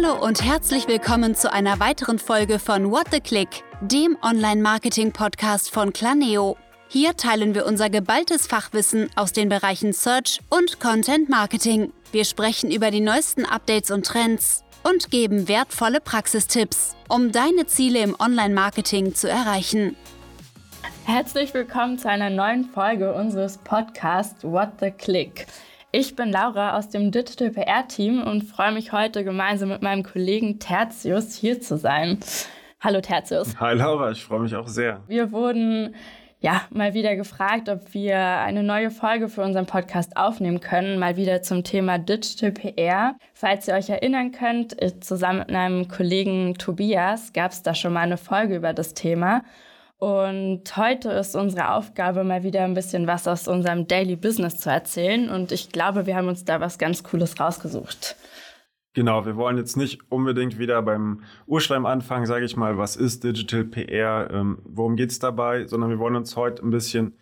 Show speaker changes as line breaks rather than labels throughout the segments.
Hallo und herzlich willkommen zu einer weiteren Folge von What the Click, dem Online-Marketing-Podcast von Claneo. Hier teilen wir unser geballtes Fachwissen aus den Bereichen Search und Content Marketing. Wir sprechen über die neuesten Updates und Trends und geben wertvolle Praxistipps, um deine Ziele im Online-Marketing zu erreichen.
Herzlich willkommen zu einer neuen Folge unseres Podcasts What the Click. Ich bin Laura aus dem Digital PR Team und freue mich heute gemeinsam mit meinem Kollegen Tertius hier zu sein. Hallo Tertius.
Hi Laura, ich freue mich auch sehr.
Wir wurden ja mal wieder gefragt, ob wir eine neue Folge für unseren Podcast aufnehmen können, mal wieder zum Thema Digital PR. Falls ihr euch erinnern könnt, zusammen mit einem Kollegen Tobias gab es da schon mal eine Folge über das Thema. Und heute ist unsere Aufgabe, mal wieder ein bisschen was aus unserem Daily Business zu erzählen. Und ich glaube, wir haben uns da was ganz Cooles rausgesucht.
Genau, wir wollen jetzt nicht unbedingt wieder beim Urschleim anfangen, sage ich mal, was ist Digital PR, ähm, worum geht es dabei, sondern wir wollen uns heute ein bisschen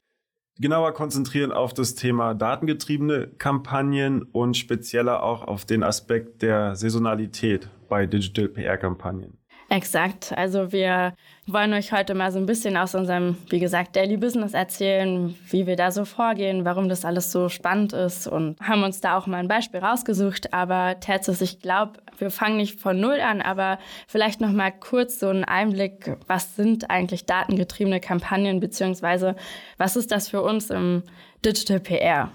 genauer konzentrieren auf das Thema datengetriebene Kampagnen und spezieller auch auf den Aspekt der Saisonalität bei Digital PR-Kampagnen.
Exakt. Also wir wollen euch heute mal so ein bisschen aus unserem, wie gesagt, Daily Business erzählen, wie wir da so vorgehen, warum das alles so spannend ist und haben uns da auch mal ein Beispiel rausgesucht. Aber Terzius, ich glaube, wir fangen nicht von Null an, aber vielleicht noch mal kurz so einen Einblick, was sind eigentlich datengetriebene Kampagnen, beziehungsweise was ist das für uns im Digital PR?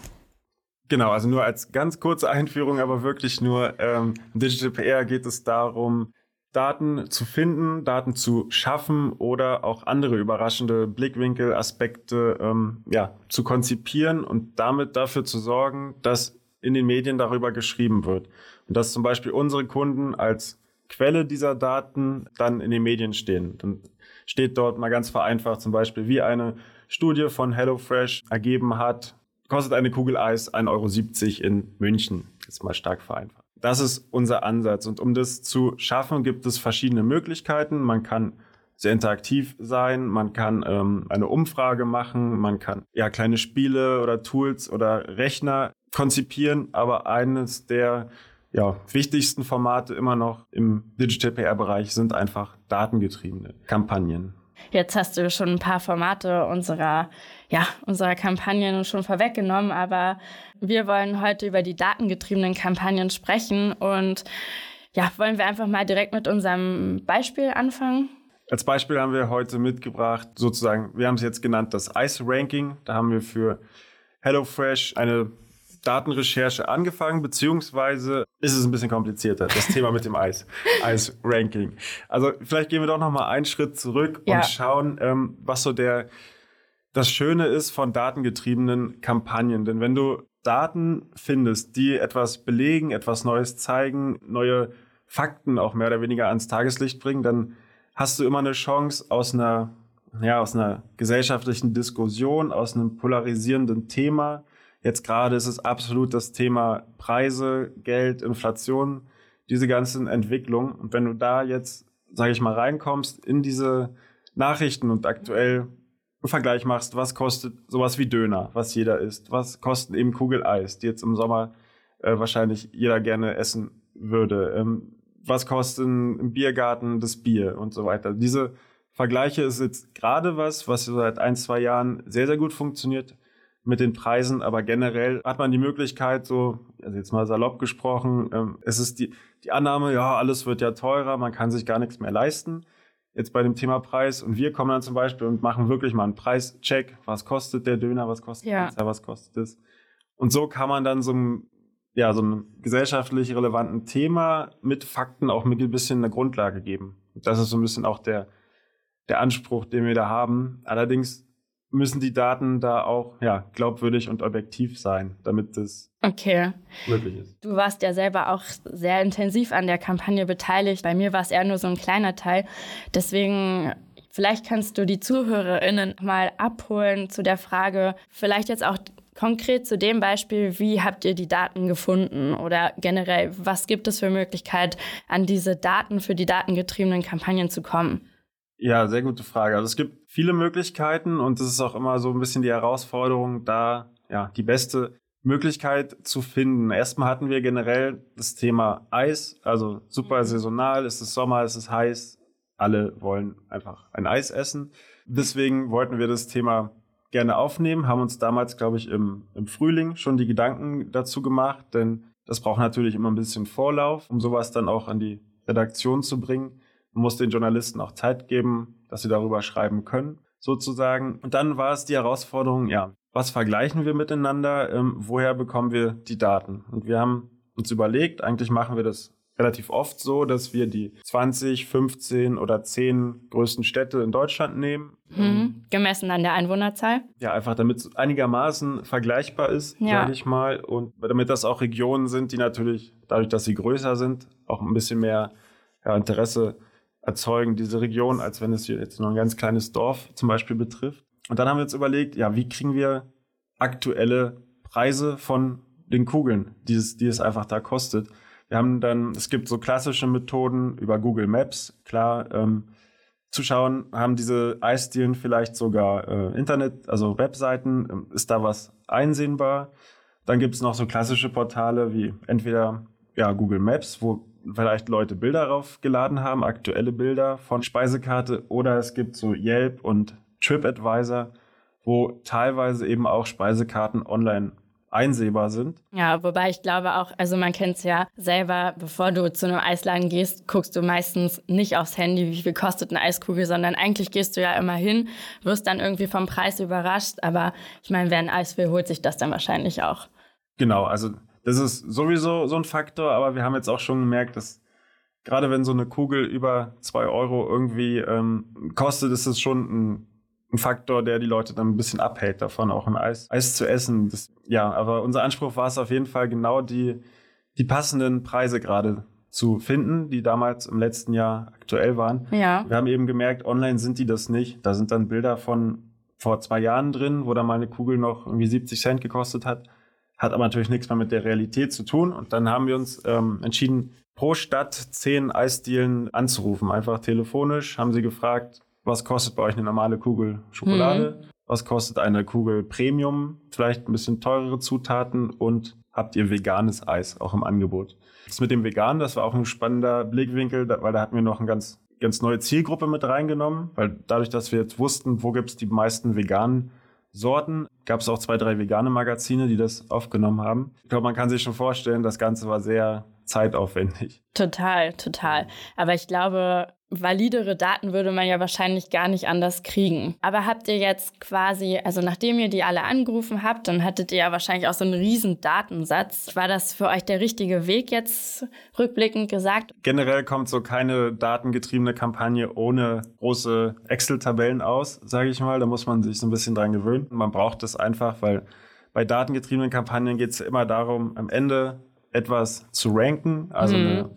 Genau, also nur als ganz kurze Einführung, aber wirklich nur ähm, im Digital PR geht es darum, Daten zu finden, Daten zu schaffen oder auch andere überraschende Blickwinkel, Aspekte ähm, ja, zu konzipieren und damit dafür zu sorgen, dass in den Medien darüber geschrieben wird. Und dass zum Beispiel unsere Kunden als Quelle dieser Daten dann in den Medien stehen. Dann steht dort mal ganz vereinfacht zum Beispiel, wie eine Studie von HelloFresh ergeben hat, kostet eine Kugel Eis 1,70 Euro in München. Jetzt mal stark vereinfacht. Das ist unser Ansatz. Und um das zu schaffen, gibt es verschiedene Möglichkeiten. Man kann sehr interaktiv sein, man kann ähm, eine Umfrage machen, man kann ja kleine Spiele oder Tools oder Rechner konzipieren, aber eines der ja, wichtigsten Formate immer noch im Digital PR-Bereich sind einfach datengetriebene Kampagnen.
Jetzt hast du schon ein paar Formate unserer, ja, unserer Kampagnen schon vorweggenommen, aber wir wollen heute über die datengetriebenen Kampagnen sprechen und ja, wollen wir einfach mal direkt mit unserem Beispiel anfangen?
Als Beispiel haben wir heute mitgebracht, sozusagen, wir haben es jetzt genannt, das ICE-Ranking. Da haben wir für HelloFresh eine Datenrecherche angefangen, beziehungsweise ist es ein bisschen komplizierter, das Thema mit dem Eis, Eis-Ranking. Also vielleicht gehen wir doch noch mal einen Schritt zurück ja. und schauen, ähm, was so der das Schöne ist von datengetriebenen Kampagnen. Denn wenn du Daten findest, die etwas belegen, etwas Neues zeigen, neue Fakten auch mehr oder weniger ans Tageslicht bringen, dann hast du immer eine Chance aus einer, ja, aus einer gesellschaftlichen Diskussion, aus einem polarisierenden Thema, Jetzt gerade ist es absolut das Thema Preise, Geld, Inflation, diese ganzen Entwicklungen. Und wenn du da jetzt, sage ich mal, reinkommst in diese Nachrichten und aktuell einen Vergleich machst, was kostet sowas wie Döner, was jeder isst, was kosten eben Kugeleis, die jetzt im Sommer äh, wahrscheinlich jeder gerne essen würde, ähm, was kostet im Biergarten das Bier und so weiter. Diese Vergleiche ist jetzt gerade was, was seit ein, zwei Jahren sehr, sehr gut funktioniert mit den Preisen, aber generell hat man die Möglichkeit, so, also jetzt mal salopp gesprochen, ähm, es ist die, die Annahme, ja, alles wird ja teurer, man kann sich gar nichts mehr leisten. Jetzt bei dem Thema Preis und wir kommen dann zum Beispiel und machen wirklich mal einen Preischeck. Was kostet der Döner? Was kostet ja. Pizza? Was kostet es? Und so kann man dann so ein, ja, so einem gesellschaftlich relevanten Thema mit Fakten auch mit ein bisschen eine Grundlage geben. Und das ist so ein bisschen auch der, der Anspruch, den wir da haben. Allerdings müssen die Daten da auch ja, glaubwürdig und objektiv sein, damit das okay. möglich ist.
Du warst ja selber auch sehr intensiv an der Kampagne beteiligt. Bei mir war es eher nur so ein kleiner Teil. Deswegen vielleicht kannst du die ZuhörerInnen mal abholen zu der Frage, vielleicht jetzt auch konkret zu dem Beispiel, wie habt ihr die Daten gefunden oder generell, was gibt es für Möglichkeit, an diese Daten für die datengetriebenen Kampagnen zu kommen?
Ja, sehr gute Frage. Also es gibt viele Möglichkeiten und es ist auch immer so ein bisschen die Herausforderung, da ja die beste Möglichkeit zu finden. Erstmal hatten wir generell das Thema Eis, also super mhm. saisonal, es ist Sommer, es ist heiß, alle wollen einfach ein Eis essen. Deswegen wollten wir das Thema gerne aufnehmen, haben uns damals, glaube ich, im, im Frühling schon die Gedanken dazu gemacht, denn das braucht natürlich immer ein bisschen Vorlauf, um sowas dann auch an die Redaktion zu bringen. Man muss den Journalisten auch Zeit geben, dass sie darüber schreiben können, sozusagen. Und dann war es die Herausforderung, ja, was vergleichen wir miteinander, ähm, woher bekommen wir die Daten? Und wir haben uns überlegt, eigentlich machen wir das relativ oft so, dass wir die 20, 15 oder 10 größten Städte in Deutschland nehmen.
Mhm. Gemessen an der Einwohnerzahl?
Ja, einfach damit es einigermaßen vergleichbar ist, ja. sage ich mal. Und damit das auch Regionen sind, die natürlich, dadurch, dass sie größer sind, auch ein bisschen mehr ja, Interesse erzeugen, diese Region, als wenn es jetzt nur ein ganz kleines Dorf zum Beispiel betrifft. Und dann haben wir uns überlegt, ja, wie kriegen wir aktuelle Preise von den Kugeln, die es, die es einfach da kostet. Wir haben dann, es gibt so klassische Methoden über Google Maps, klar, ähm, zu schauen, haben diese Eisdielen vielleicht sogar äh, Internet, also Webseiten, ähm, ist da was einsehenbar? Dann gibt es noch so klassische Portale wie entweder ja, Google Maps, wo vielleicht Leute Bilder raufgeladen haben, aktuelle Bilder von Speisekarte, oder es gibt so Yelp und TripAdvisor, wo teilweise eben auch Speisekarten online einsehbar sind.
Ja, wobei ich glaube auch, also man kennt es ja selber, bevor du zu einem Eisladen gehst, guckst du meistens nicht aufs Handy, wie viel kostet eine Eiskugel, sondern eigentlich gehst du ja immer hin, wirst dann irgendwie vom Preis überrascht. Aber ich meine, wer ein Eis will, holt sich das dann wahrscheinlich auch.
Genau, also das ist sowieso so ein Faktor, aber wir haben jetzt auch schon gemerkt, dass gerade wenn so eine Kugel über zwei Euro irgendwie ähm, kostet, ist es schon ein ein Faktor, der die Leute dann ein bisschen abhält davon, auch ein Eis, Eis zu essen. Das, ja, aber unser Anspruch war es auf jeden Fall genau die, die passenden Preise gerade zu finden, die damals im letzten Jahr aktuell waren.
Ja.
Wir haben eben gemerkt, online sind die das nicht. Da sind dann Bilder von vor zwei Jahren drin, wo da mal eine Kugel noch irgendwie 70 Cent gekostet hat. Hat aber natürlich nichts mehr mit der Realität zu tun. Und dann haben wir uns ähm, entschieden, pro Stadt zehn Eisdielen anzurufen. Einfach telefonisch haben sie gefragt, was kostet bei euch eine normale Kugel Schokolade? Mhm. Was kostet eine Kugel Premium? Vielleicht ein bisschen teurere Zutaten und habt ihr veganes Eis auch im Angebot? Das mit dem Vegan, das war auch ein spannender Blickwinkel, weil da hatten wir noch eine ganz, ganz neue Zielgruppe mit reingenommen, weil dadurch, dass wir jetzt wussten, wo gibt es die meisten veganen Sorten, gab es auch zwei, drei vegane Magazine, die das aufgenommen haben. Ich glaube, man kann sich schon vorstellen, das Ganze war sehr zeitaufwendig.
Total, total. Aber ich glaube, validere Daten würde man ja wahrscheinlich gar nicht anders kriegen. Aber habt ihr jetzt quasi, also nachdem ihr die alle angerufen habt, dann hattet ihr ja wahrscheinlich auch so einen riesen Datensatz. War das für euch der richtige Weg jetzt rückblickend gesagt?
Generell kommt so keine datengetriebene Kampagne ohne große Excel-Tabellen aus, sage ich mal. Da muss man sich so ein bisschen dran gewöhnen. Man braucht das einfach, weil bei datengetriebenen Kampagnen geht es immer darum, am Ende etwas zu ranken, also mhm. eine,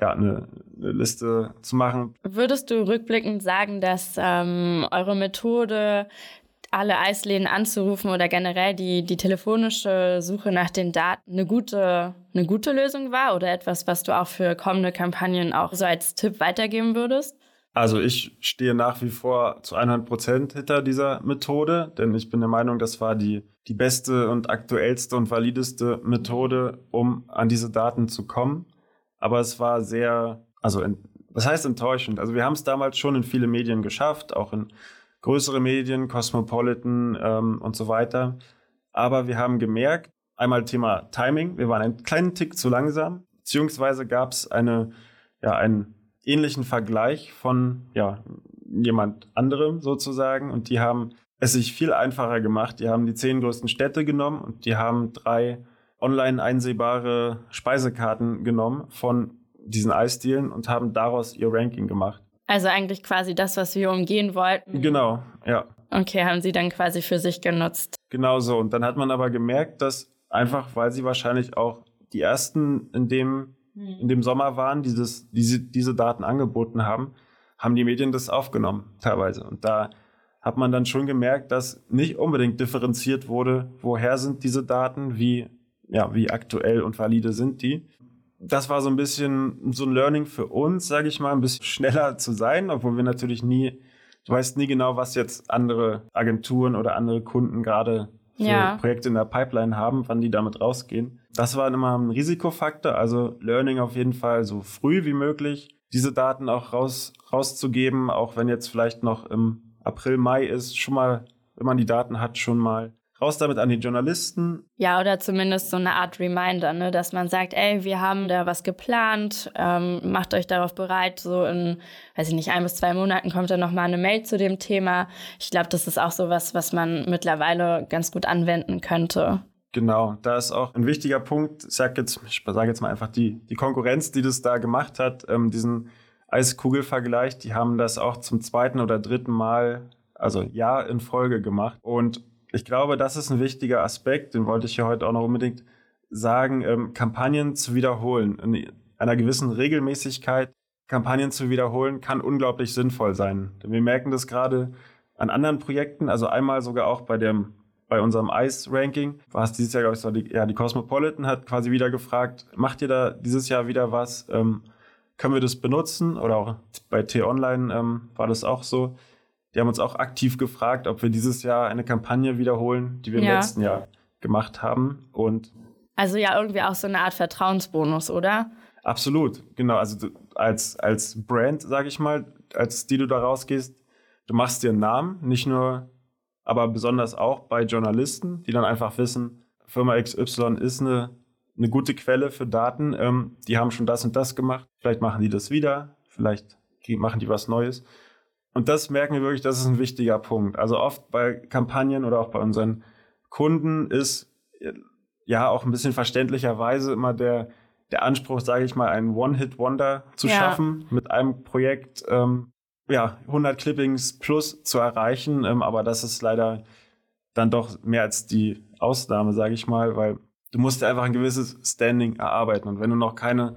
ja, eine, eine, Liste zu machen.
Würdest du rückblickend sagen, dass ähm, eure Methode, alle Eisläden anzurufen oder generell die, die telefonische Suche nach den Daten eine gute, eine gute Lösung war oder etwas, was du auch für kommende Kampagnen auch so als Tipp weitergeben würdest?
Also ich stehe nach wie vor zu 100 Prozent hinter dieser Methode, denn ich bin der Meinung, das war die, die beste und aktuellste und valideste Methode, um an diese Daten zu kommen. Aber es war sehr, also was heißt enttäuschend? Also wir haben es damals schon in viele Medien geschafft, auch in größere Medien, Cosmopolitan ähm, und so weiter. Aber wir haben gemerkt, einmal Thema Timing, wir waren einen kleinen Tick zu langsam, beziehungsweise gab es eine, ja, ein ähnlichen Vergleich von ja, jemand anderem sozusagen und die haben es sich viel einfacher gemacht. Die haben die zehn größten Städte genommen und die haben drei online einsehbare Speisekarten genommen von diesen Eisdielen und haben daraus ihr Ranking gemacht.
Also eigentlich quasi das, was wir umgehen wollten.
Genau, ja.
Okay, haben sie dann quasi für sich genutzt.
Genau so. Und dann hat man aber gemerkt, dass einfach, weil sie wahrscheinlich auch die ersten in dem in dem Sommer waren, dieses, diese, diese Daten angeboten haben, haben die Medien das aufgenommen, teilweise. Und da hat man dann schon gemerkt, dass nicht unbedingt differenziert wurde, woher sind diese Daten, wie, ja, wie aktuell und valide sind die. Das war so ein bisschen so ein Learning für uns, sage ich mal, ein bisschen schneller zu sein, obwohl wir natürlich nie, du weißt nie genau, was jetzt andere Agenturen oder andere Kunden gerade für ja. Projekte in der Pipeline haben, wann die damit rausgehen. Das war immer ein Risikofaktor, also Learning auf jeden Fall so früh wie möglich, diese Daten auch raus, rauszugeben, auch wenn jetzt vielleicht noch im April, Mai ist, schon mal, wenn man die Daten hat, schon mal Raus damit an die Journalisten.
Ja, oder zumindest so eine Art Reminder, ne? dass man sagt, ey, wir haben da was geplant, ähm, macht euch darauf bereit, so in, weiß ich nicht, ein bis zwei Monaten kommt dann nochmal eine Mail zu dem Thema. Ich glaube, das ist auch so was, was man mittlerweile ganz gut anwenden könnte.
Genau, da ist auch ein wichtiger Punkt. Ich sage jetzt, sage jetzt mal einfach die, die Konkurrenz, die das da gemacht hat, ähm, diesen Eiskugelvergleich, die haben das auch zum zweiten oder dritten Mal, also Jahr in Folge gemacht. Und ich glaube, das ist ein wichtiger Aspekt, den wollte ich hier heute auch noch unbedingt sagen, ähm, Kampagnen zu wiederholen. In einer gewissen Regelmäßigkeit Kampagnen zu wiederholen, kann unglaublich sinnvoll sein. Denn wir merken das gerade an anderen Projekten, also einmal sogar auch bei dem bei unserem Ice-Ranking, war es dieses Jahr, glaube ich, so die, ja, die Cosmopolitan hat quasi wieder gefragt, macht ihr da dieses Jahr wieder was? Ähm, können wir das benutzen? Oder auch bei T-Online ähm, war das auch so. Die haben uns auch aktiv gefragt, ob wir dieses Jahr eine Kampagne wiederholen, die wir ja. im letzten Jahr gemacht haben. Und
also ja, irgendwie auch so eine Art Vertrauensbonus, oder?
Absolut, genau. Also als, als Brand, sage ich mal, als die du da rausgehst, du machst dir einen Namen, nicht nur, aber besonders auch bei Journalisten, die dann einfach wissen, Firma XY ist eine, eine gute Quelle für Daten, ähm, die haben schon das und das gemacht, vielleicht machen die das wieder, vielleicht machen die was Neues. Und das merken wir wirklich, das ist ein wichtiger Punkt. Also oft bei Kampagnen oder auch bei unseren Kunden ist ja auch ein bisschen verständlicherweise immer der, der Anspruch, sage ich mal, einen One-Hit-Wonder zu ja. schaffen, mit einem Projekt ähm, ja, 100 Clippings plus zu erreichen. Ähm, aber das ist leider dann doch mehr als die Ausnahme, sage ich mal, weil du musst dir einfach ein gewisses Standing erarbeiten. Und wenn du noch keine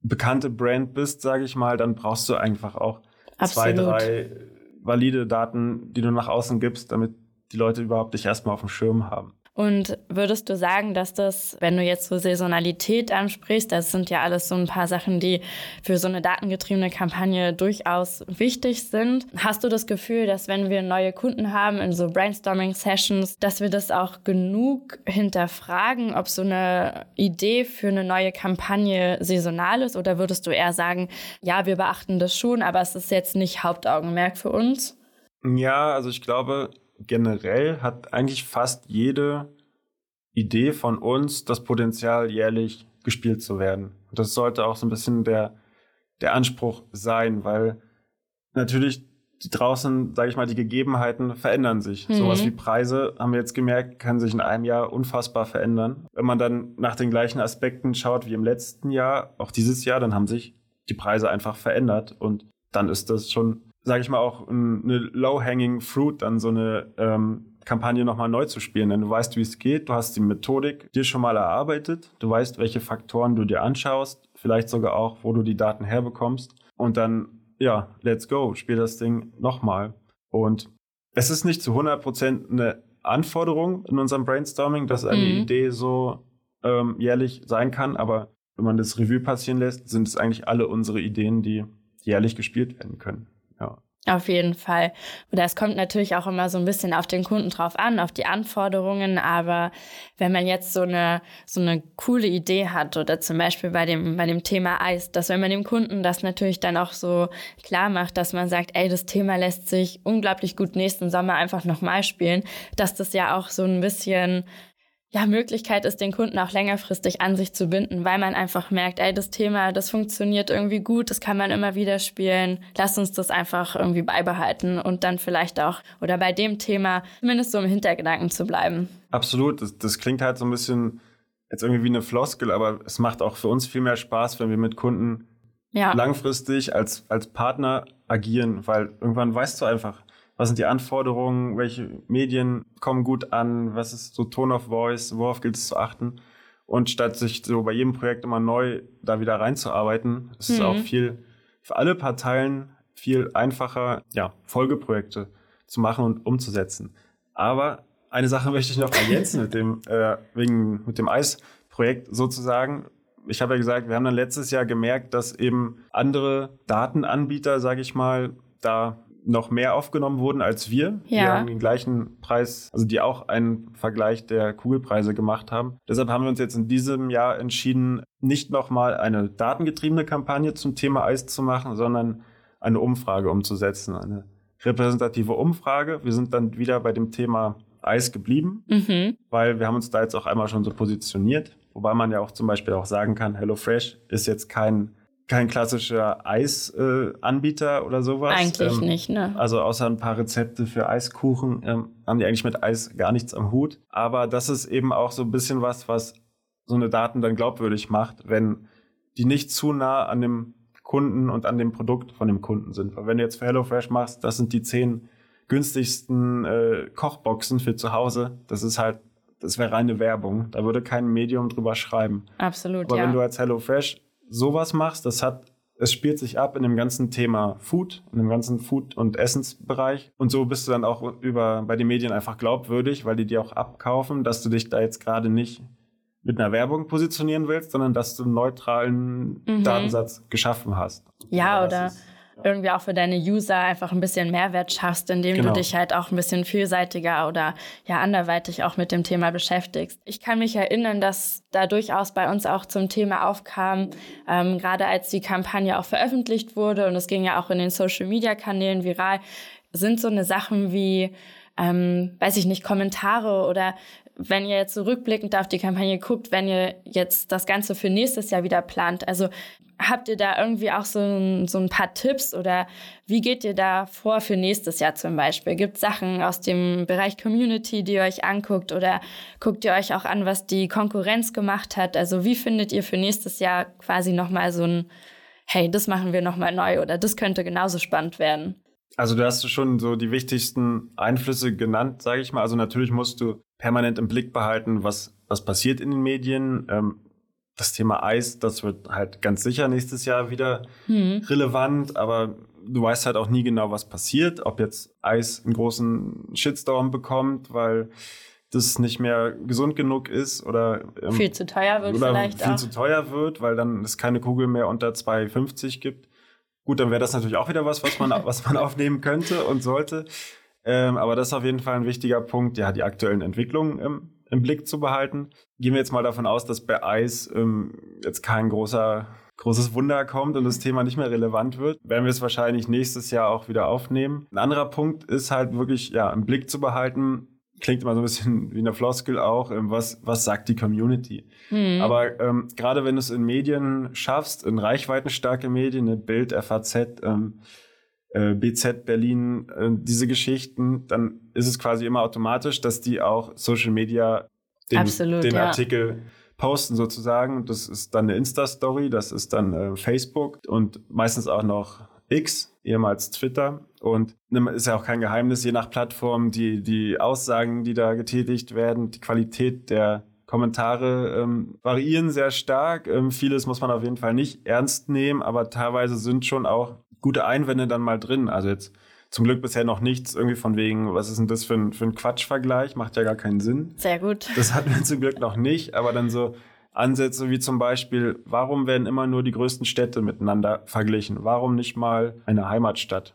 bekannte Brand bist, sage ich mal, dann brauchst du einfach auch Absolut. zwei, drei valide Daten, die du nach außen gibst, damit die Leute überhaupt dich erstmal auf dem Schirm haben.
Und würdest du sagen, dass das, wenn du jetzt so Saisonalität ansprichst, das sind ja alles so ein paar Sachen, die für so eine datengetriebene Kampagne durchaus wichtig sind. Hast du das Gefühl, dass wenn wir neue Kunden haben in so Brainstorming-Sessions, dass wir das auch genug hinterfragen, ob so eine Idee für eine neue Kampagne saisonal ist? Oder würdest du eher sagen, ja, wir beachten das schon, aber es ist jetzt nicht Hauptaugenmerk für uns?
Ja, also ich glaube, generell hat eigentlich fast jede Idee von uns das Potenzial, jährlich gespielt zu werden. Und das sollte auch so ein bisschen der, der Anspruch sein, weil natürlich die draußen, sage ich mal, die Gegebenheiten verändern sich. Mhm. Sowas wie Preise, haben wir jetzt gemerkt, kann sich in einem Jahr unfassbar verändern. Wenn man dann nach den gleichen Aspekten schaut wie im letzten Jahr, auch dieses Jahr, dann haben sich die Preise einfach verändert und dann ist das schon sage ich mal, auch eine low-hanging fruit, dann so eine ähm, Kampagne nochmal neu zu spielen. Denn du weißt, wie es geht, du hast die Methodik dir schon mal erarbeitet, du weißt, welche Faktoren du dir anschaust, vielleicht sogar auch, wo du die Daten herbekommst. Und dann, ja, let's go, spiel das Ding nochmal. Und es ist nicht zu 100% eine Anforderung in unserem Brainstorming, dass eine mhm. Idee so ähm, jährlich sein kann, aber wenn man das Revue passieren lässt, sind es eigentlich alle unsere Ideen, die jährlich gespielt werden können.
Auf jeden Fall. Oder es kommt natürlich auch immer so ein bisschen auf den Kunden drauf an, auf die Anforderungen. Aber wenn man jetzt so eine, so eine coole Idee hat oder zum Beispiel bei dem, bei dem Thema Eis, dass wenn man dem Kunden das natürlich dann auch so klar macht, dass man sagt, ey, das Thema lässt sich unglaublich gut nächsten Sommer einfach nochmal spielen, dass das ja auch so ein bisschen ja, Möglichkeit ist, den Kunden auch längerfristig an sich zu binden, weil man einfach merkt, ey, das Thema, das funktioniert irgendwie gut, das kann man immer wieder spielen. Lass uns das einfach irgendwie beibehalten und dann vielleicht auch oder bei dem Thema zumindest so im Hintergedanken zu bleiben.
Absolut. Das, das klingt halt so ein bisschen jetzt irgendwie wie eine Floskel, aber es macht auch für uns viel mehr Spaß, wenn wir mit Kunden ja. langfristig als, als Partner agieren, weil irgendwann weißt du einfach, was sind die Anforderungen, welche Medien kommen gut an, was ist so Tone of Voice, worauf gilt es zu achten. Und statt sich so bei jedem Projekt immer neu da wieder reinzuarbeiten, ist mhm. es auch viel für alle Parteien viel einfacher, ja, Folgeprojekte zu machen und umzusetzen. Aber eine Sache möchte ich noch ergänzen mit dem, äh, wegen, mit dem Eisprojekt sozusagen. Ich habe ja gesagt, wir haben dann letztes Jahr gemerkt, dass eben andere Datenanbieter, sage ich mal, da noch mehr aufgenommen wurden als wir. Ja. Die haben den gleichen Preis, also die auch einen Vergleich der Kugelpreise gemacht haben. Deshalb haben wir uns jetzt in diesem Jahr entschieden, nicht nochmal eine datengetriebene Kampagne zum Thema Eis zu machen, sondern eine Umfrage umzusetzen, eine repräsentative Umfrage. Wir sind dann wieder bei dem Thema Eis geblieben, mhm. weil wir haben uns da jetzt auch einmal schon so positioniert. Wobei man ja auch zum Beispiel auch sagen kann, HelloFresh ist jetzt kein kein klassischer Eisanbieter äh, oder sowas.
Eigentlich ähm, nicht, ne?
Also außer ein paar Rezepte für Eiskuchen ähm, haben die eigentlich mit Eis gar nichts am Hut. Aber das ist eben auch so ein bisschen was, was so eine Daten dann glaubwürdig macht, wenn die nicht zu nah an dem Kunden und an dem Produkt von dem Kunden sind. Weil wenn du jetzt für HelloFresh machst, das sind die zehn günstigsten äh, Kochboxen für zu Hause. Das ist halt, das wäre reine Werbung. Da würde kein Medium drüber schreiben.
Absolut.
Aber
ja.
wenn du als HelloFresh sowas machst, das hat, es spielt sich ab in dem ganzen Thema Food, in dem ganzen Food- und Essensbereich. Und so bist du dann auch über, bei den Medien einfach glaubwürdig, weil die dir auch abkaufen, dass du dich da jetzt gerade nicht mit einer Werbung positionieren willst, sondern dass du einen neutralen mhm. Datensatz geschaffen hast.
Ja, oder ist, irgendwie auch für deine User einfach ein bisschen Mehrwert schaffst, indem genau. du dich halt auch ein bisschen vielseitiger oder ja anderweitig auch mit dem Thema beschäftigst. Ich kann mich erinnern, dass da durchaus bei uns auch zum Thema aufkam, ähm, gerade als die Kampagne auch veröffentlicht wurde und es ging ja auch in den Social-Media-Kanälen viral, sind so eine Sachen wie ähm, weiß ich nicht, Kommentare oder wenn ihr jetzt zurückblickend so auf die Kampagne guckt, wenn ihr jetzt das Ganze für nächstes Jahr wieder plant, also habt ihr da irgendwie auch so ein, so ein paar Tipps oder wie geht ihr da vor für nächstes Jahr zum Beispiel? Gibt es Sachen aus dem Bereich Community, die ihr euch anguckt oder guckt ihr euch auch an, was die Konkurrenz gemacht hat? Also wie findet ihr für nächstes Jahr quasi nochmal so ein, hey, das machen wir nochmal neu oder das könnte genauso spannend werden?
Also du hast schon so die wichtigsten Einflüsse genannt, sage ich mal. Also natürlich musst du permanent im Blick behalten, was, was passiert in den Medien. Ähm, das Thema Eis, das wird halt ganz sicher nächstes Jahr wieder hm. relevant, aber du weißt halt auch nie genau, was passiert, ob jetzt Eis einen großen Shitstorm bekommt, weil das nicht mehr gesund genug ist oder
ähm, viel zu teuer wird oder vielleicht
viel
auch.
zu teuer wird, weil dann es keine Kugel mehr unter 2,50 gibt. Gut, dann wäre das natürlich auch wieder was, was man, was man aufnehmen könnte und sollte. Ähm, aber das ist auf jeden Fall ein wichtiger Punkt, ja, die aktuellen Entwicklungen im, im Blick zu behalten. Gehen wir jetzt mal davon aus, dass bei Eis ähm, jetzt kein großer großes Wunder kommt und das Thema nicht mehr relevant wird, werden wir es wahrscheinlich nächstes Jahr auch wieder aufnehmen. Ein anderer Punkt ist halt wirklich ja im Blick zu behalten, klingt immer so ein bisschen wie eine Floskel auch, ähm, was, was sagt die Community? Mhm. Aber ähm, gerade wenn du es in Medien schaffst, in reichweitenstarke Medien, eine Bild, FAZ, ähm, äh, BZ Berlin, äh, diese Geschichten, dann ist es quasi immer automatisch, dass die auch Social Media den, Absolut, den ja. Artikel posten sozusagen. Das ist dann eine Insta-Story, das ist dann äh, Facebook und meistens auch noch X, ehemals Twitter. Und ist ja auch kein Geheimnis, je nach Plattform, die, die Aussagen, die da getätigt werden, die Qualität der Kommentare ähm, variieren sehr stark. Ähm, vieles muss man auf jeden Fall nicht ernst nehmen, aber teilweise sind schon auch gute Einwände dann mal drin. Also jetzt zum Glück bisher noch nichts irgendwie von wegen, was ist denn das für ein, für ein Quatschvergleich? Macht ja gar keinen Sinn.
Sehr gut.
Das hatten wir zum Glück noch nicht, aber dann so, Ansätze wie zum Beispiel, warum werden immer nur die größten Städte miteinander verglichen? Warum nicht mal eine Heimatstadt?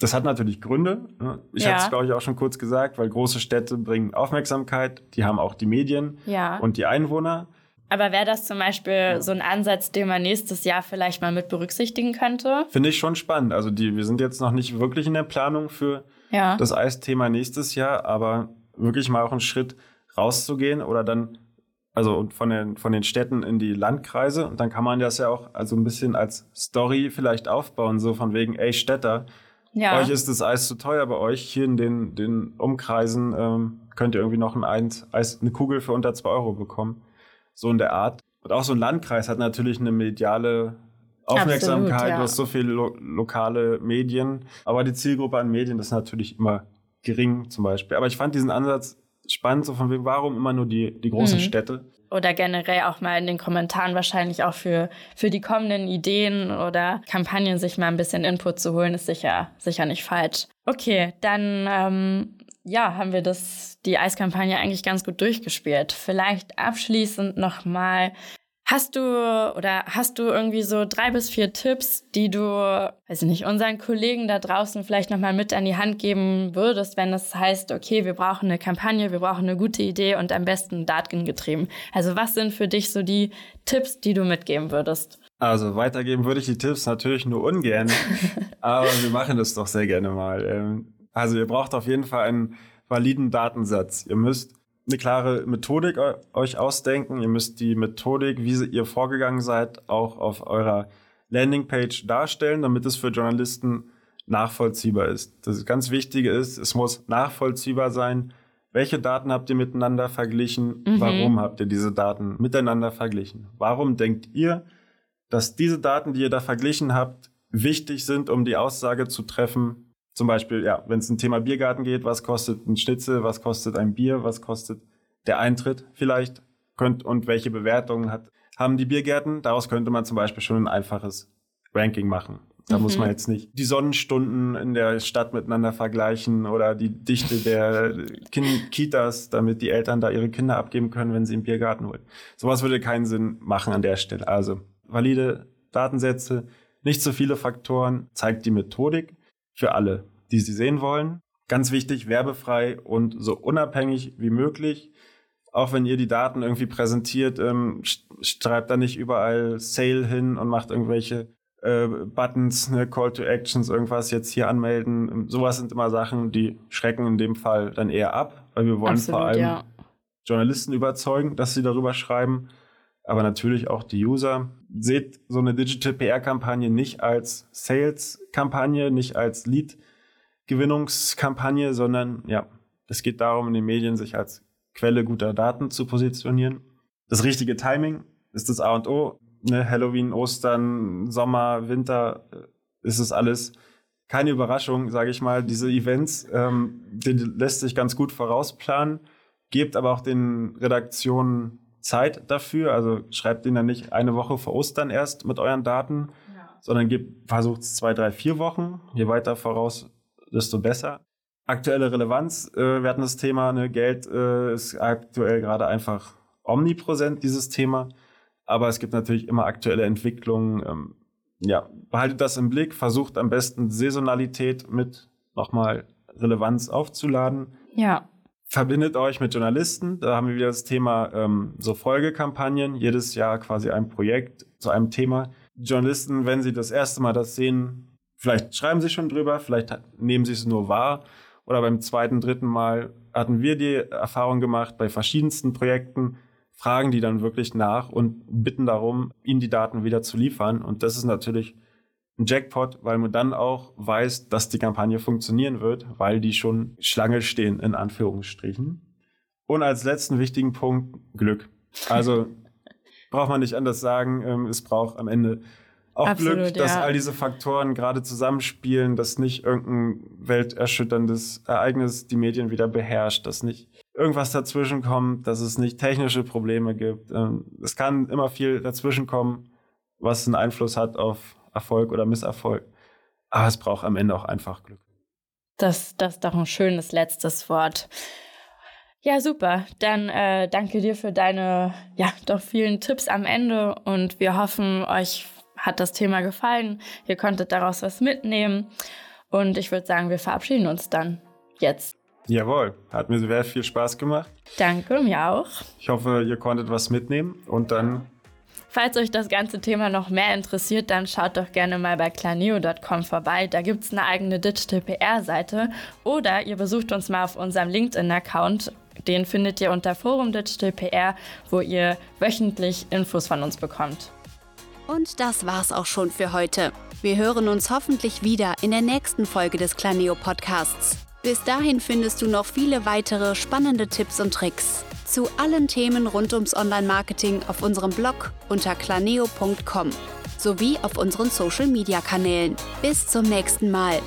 Das hat natürlich Gründe. Ne? Ich ja. hatte es, glaube ich, auch schon kurz gesagt, weil große Städte bringen Aufmerksamkeit, die haben auch die Medien ja. und die Einwohner.
Aber wäre das zum Beispiel ja. so ein Ansatz, den man nächstes Jahr vielleicht mal mit berücksichtigen könnte?
Finde ich schon spannend. Also die, wir sind jetzt noch nicht wirklich in der Planung für ja. das Eisthema nächstes Jahr, aber wirklich mal auch einen Schritt rauszugehen oder dann also von den, von den Städten in die Landkreise. Und dann kann man das ja auch also ein bisschen als Story vielleicht aufbauen, so von wegen, ey Städter, ja. euch ist das Eis zu teuer, bei euch hier in den, den Umkreisen ähm, könnt ihr irgendwie noch ein Eis, eine Kugel für unter zwei Euro bekommen. So in der Art. Und auch so ein Landkreis hat natürlich eine mediale Aufmerksamkeit, Absolut, ja. du hast so viele lo lokale Medien, aber die Zielgruppe an Medien ist natürlich immer gering zum Beispiel. Aber ich fand diesen Ansatz spannend, so von wegen, warum immer nur die, die großen mhm. Städte?
Oder generell auch mal in den Kommentaren wahrscheinlich auch für, für die kommenden Ideen oder Kampagnen sich mal ein bisschen Input zu holen, ist sicher, sicher nicht falsch. Okay, dann ähm, ja, haben wir das, die Eiskampagne eigentlich ganz gut durchgespielt. Vielleicht abschließend nochmal, Hast du oder hast du irgendwie so drei bis vier Tipps, die du, weiß ich nicht, unseren Kollegen da draußen vielleicht nochmal mit an die Hand geben würdest, wenn es heißt, okay, wir brauchen eine Kampagne, wir brauchen eine gute Idee und am besten datengetrieben? Also was sind für dich so die Tipps, die du mitgeben würdest?
Also weitergeben würde ich die Tipps natürlich nur ungern, aber wir machen das doch sehr gerne mal. Also ihr braucht auf jeden Fall einen validen Datensatz. Ihr müsst eine klare Methodik euch ausdenken. Ihr müsst die Methodik, wie ihr vorgegangen seid, auch auf eurer Landingpage darstellen, damit es für Journalisten nachvollziehbar ist. Das ganz Wichtige ist, es muss nachvollziehbar sein, welche Daten habt ihr miteinander verglichen, mhm. warum habt ihr diese Daten miteinander verglichen. Warum denkt ihr, dass diese Daten, die ihr da verglichen habt, wichtig sind, um die Aussage zu treffen, zum Beispiel, ja, wenn es ein Thema Biergarten geht, was kostet ein Schnitzel, was kostet ein Bier, was kostet der Eintritt vielleicht könnt, und welche Bewertungen hat, haben die Biergärten. Daraus könnte man zum Beispiel schon ein einfaches Ranking machen. Da mhm. muss man jetzt nicht die Sonnenstunden in der Stadt miteinander vergleichen oder die Dichte der kind Kitas, damit die Eltern da ihre Kinder abgeben können, wenn sie im Biergarten holen. Sowas würde keinen Sinn machen an der Stelle. Also valide Datensätze, nicht zu viele Faktoren, zeigt die Methodik für alle, die sie sehen wollen. Ganz wichtig, werbefrei und so unabhängig wie möglich. Auch wenn ihr die Daten irgendwie präsentiert, ähm, schreibt da nicht überall Sale hin und macht irgendwelche äh, Buttons, ne, Call to Actions, irgendwas jetzt hier anmelden. Sowas sind immer Sachen, die schrecken in dem Fall dann eher ab, weil wir wollen Absolut, vor allem ja. Journalisten überzeugen, dass sie darüber schreiben, aber natürlich auch die User seht so eine Digital PR-Kampagne nicht als Sales-Kampagne, nicht als Lead-Gewinnungskampagne, sondern ja, es geht darum, in den Medien sich als Quelle guter Daten zu positionieren. Das richtige Timing ist das A und O. Ne, Halloween, Ostern, Sommer, Winter äh, ist es alles keine Überraschung, sage ich mal. Diese Events, ähm, die lässt sich ganz gut vorausplanen, gebt aber auch den Redaktionen Zeit dafür. Also schreibt den dann nicht eine Woche vor Ostern erst mit euren Daten, ja. sondern versucht es zwei, drei, vier Wochen. Je weiter voraus, desto besser. Aktuelle Relevanz, äh, wir hatten das Thema, ne, Geld äh, ist aktuell gerade einfach omnipräsent, dieses Thema. Aber es gibt natürlich immer aktuelle Entwicklungen. Ähm, ja, behaltet das im Blick, versucht am besten Saisonalität mit nochmal Relevanz aufzuladen.
Ja
verbindet euch mit Journalisten. Da haben wir wieder das Thema ähm, so Folgekampagnen, jedes Jahr quasi ein Projekt zu einem Thema. Journalisten, wenn sie das erste Mal das sehen, vielleicht schreiben sie schon drüber, vielleicht nehmen sie es nur wahr. Oder beim zweiten, dritten Mal hatten wir die Erfahrung gemacht, bei verschiedensten Projekten fragen die dann wirklich nach und bitten darum, ihnen die Daten wieder zu liefern. Und das ist natürlich ein Jackpot, weil man dann auch weiß, dass die Kampagne funktionieren wird, weil die schon Schlange stehen, in Anführungsstrichen. Und als letzten wichtigen Punkt Glück. Also braucht man nicht anders sagen, ähm, es braucht am Ende auch Absolut, Glück, dass ja. all diese Faktoren gerade zusammenspielen, dass nicht irgendein welterschütterndes Ereignis die Medien wieder beherrscht, dass nicht irgendwas dazwischen kommt, dass es nicht technische Probleme gibt. Ähm, es kann immer viel dazwischen kommen, was einen Einfluss hat auf Erfolg oder Misserfolg. Aber es braucht am Ende auch einfach Glück.
Das, das ist doch ein schönes letztes Wort. Ja, super. Dann äh, danke dir für deine, ja, doch vielen Tipps am Ende und wir hoffen, euch hat das Thema gefallen. Ihr konntet daraus was mitnehmen und ich würde sagen, wir verabschieden uns dann jetzt.
Jawohl, hat mir sehr viel Spaß gemacht.
Danke, mir auch.
Ich hoffe, ihr konntet was mitnehmen und dann
Falls euch das ganze Thema noch mehr interessiert, dann schaut doch gerne mal bei klaneo.com vorbei. Da gibt es eine eigene Digital PR-Seite. Oder ihr besucht uns mal auf unserem LinkedIn-Account. Den findet ihr unter Forum Digital PR, wo ihr wöchentlich Infos von uns bekommt.
Und das war's auch schon für heute. Wir hören uns hoffentlich wieder in der nächsten Folge des Claneo Podcasts. Bis dahin findest du noch viele weitere spannende Tipps und Tricks zu allen Themen rund ums Online-Marketing auf unserem Blog unter claneo.com sowie auf unseren Social-Media-Kanälen. Bis zum nächsten Mal.